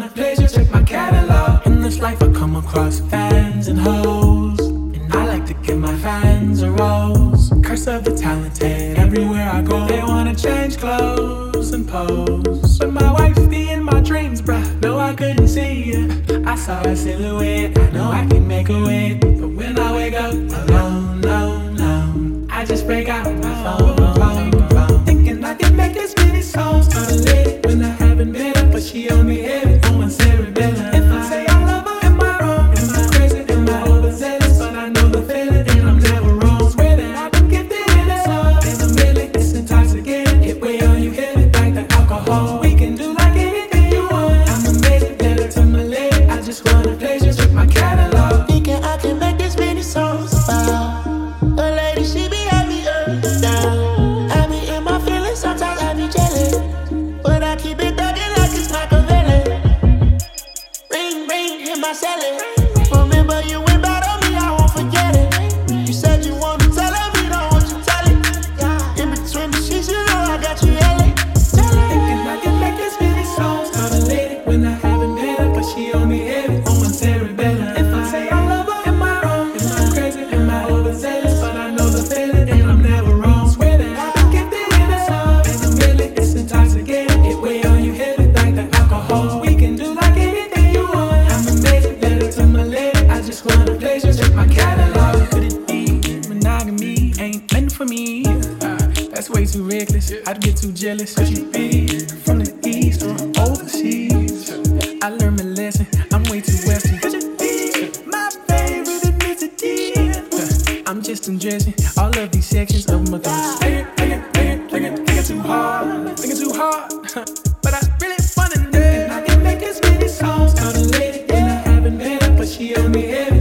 ton pleasure, check my catalog. In this life, I come across fans and hoes. And I like to give my fans a rose. Curse of the talented, everywhere I go, they wanna change clothes and pose. But my wife be in my dreams, bruh. No, I couldn't see you. I saw a silhouette, I know I can make a way. But when I wake up alone, alone, alone, I just break out my phone. phone. down. my catalog. Could it be monogamy? Ain't meant for me. Uh, that's way too reckless. I'd get too jealous. Could you be from the east or overseas? I learned my lesson. I'm way too western. Could you be my favorite ethnicity? Uh, I'm just undressing all of these sections of my thoughts. Thinking, thinking, thinking, thinking, thinking too hard. Thinking too hard. but I really wanna know. I can make as many songs. Found a lady and I haven't met her, but she on me every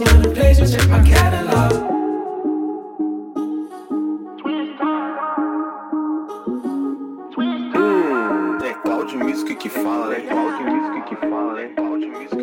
Hum, é Cloud Music que fala, né? é Cloud Music que fala, né? é Cloud Music.